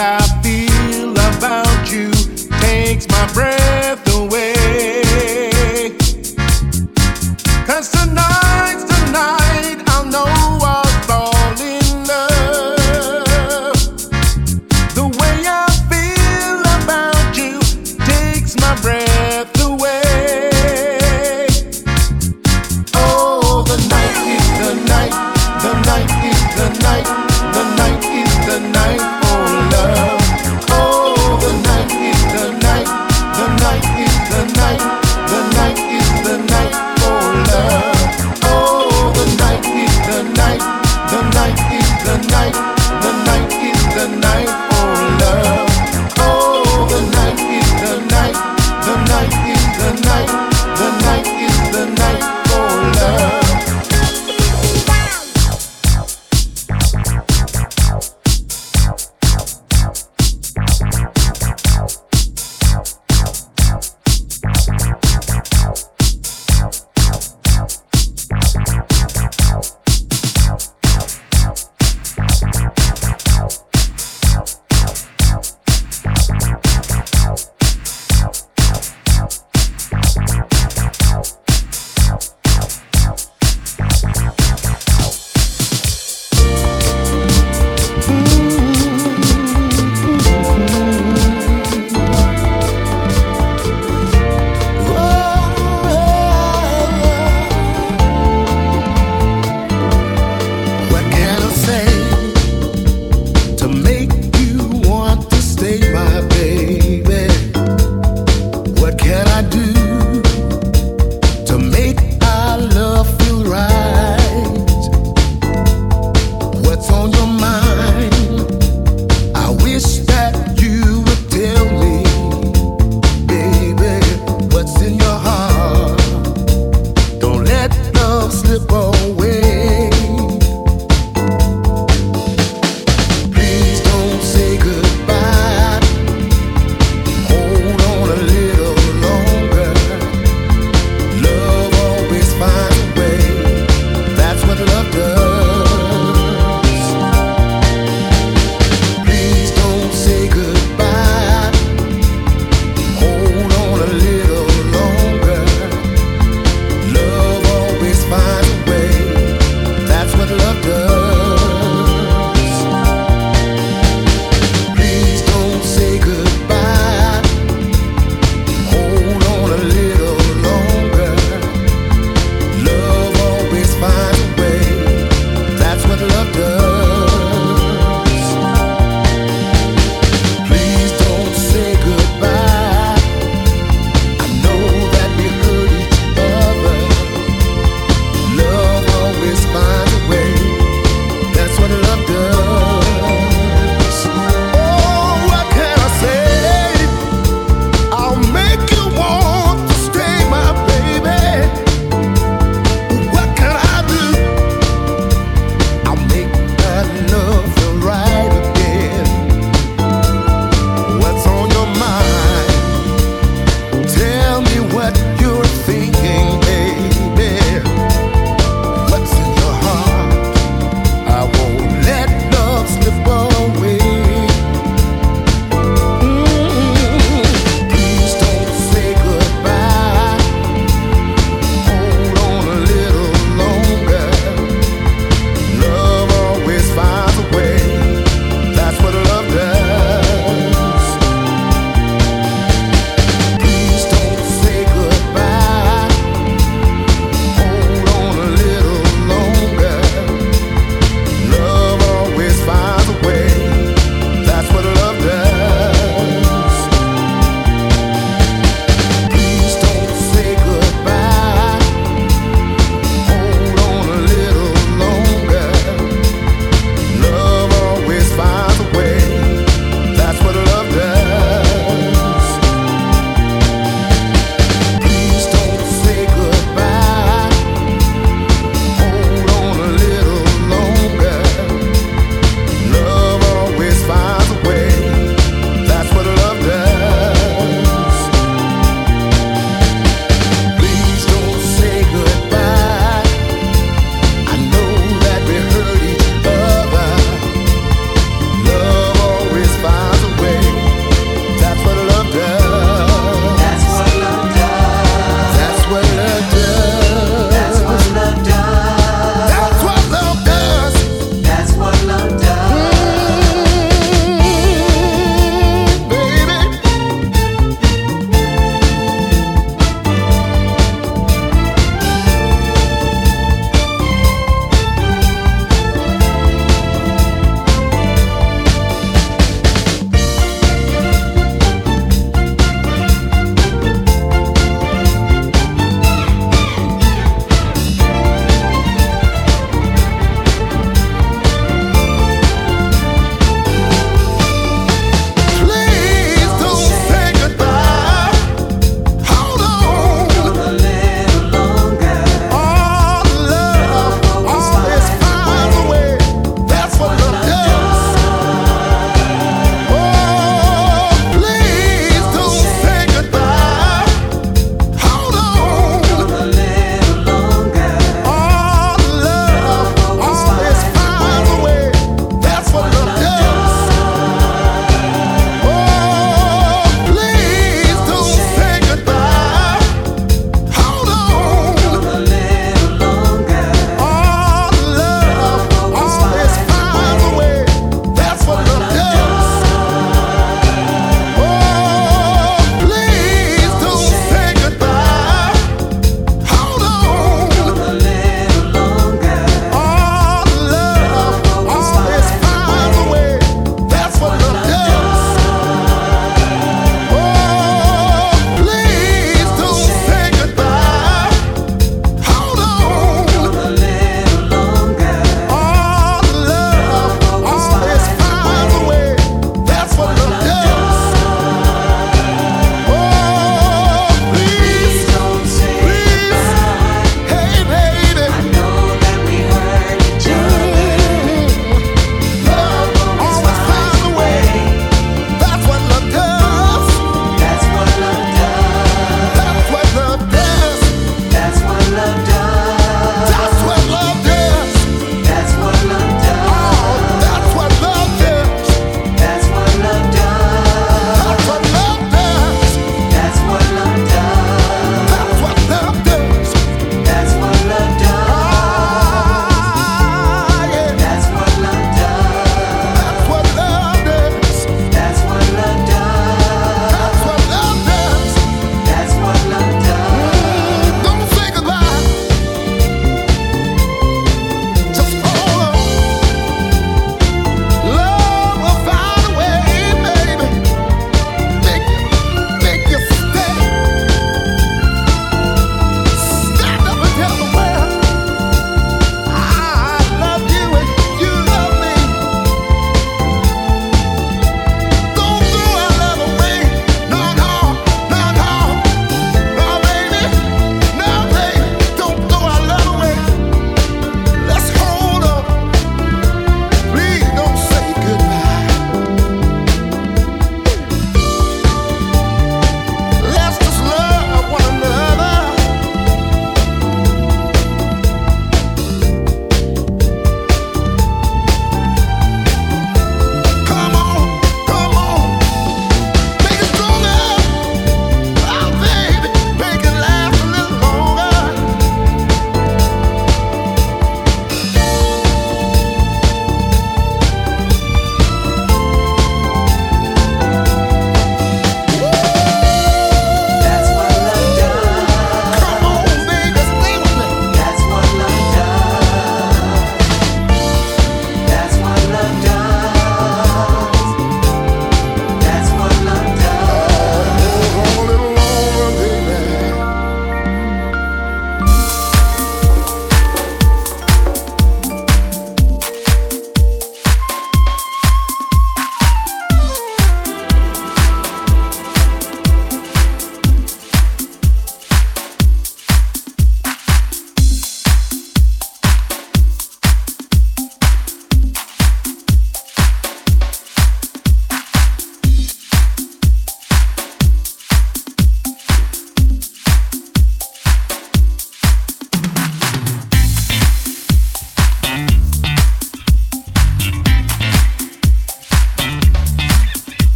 I feel about you takes my breath away.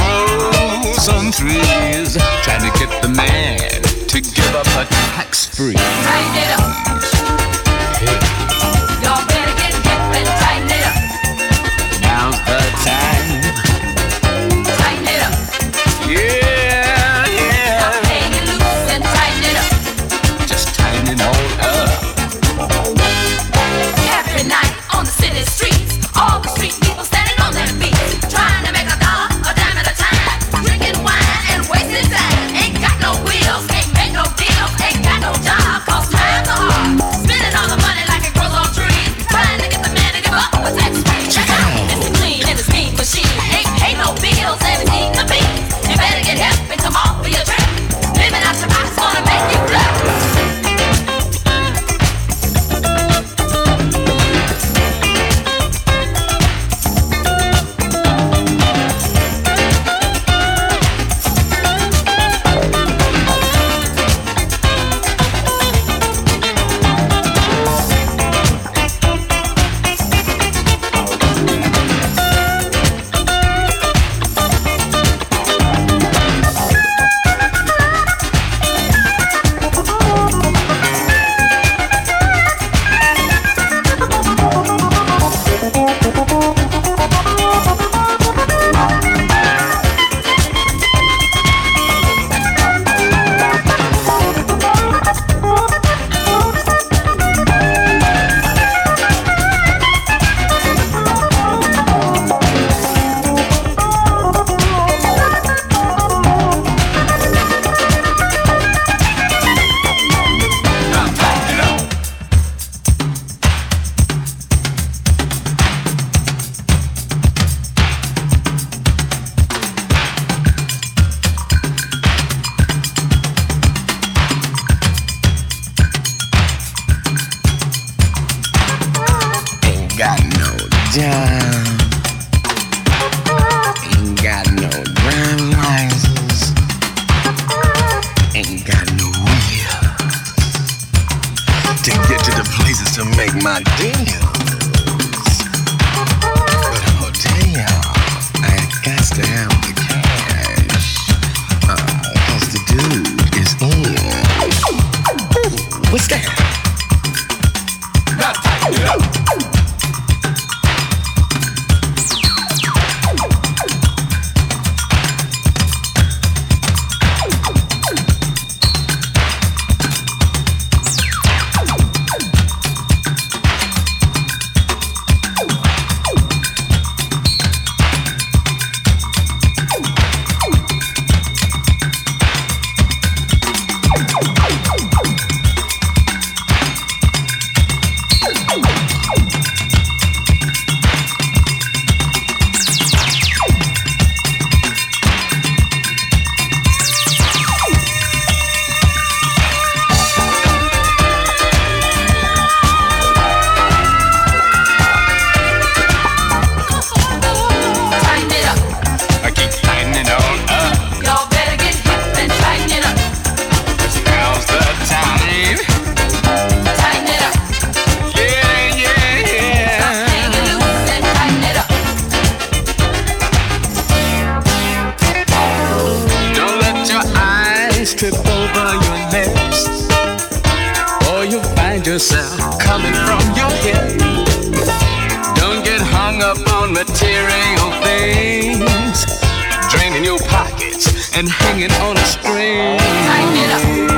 hoes on threes, trying to get the man to give up a tax free. It up. trip over your lips, or you find yourself coming from your head. Don't get hung up on material things, draining your pockets and hanging on a string. Tighten it up.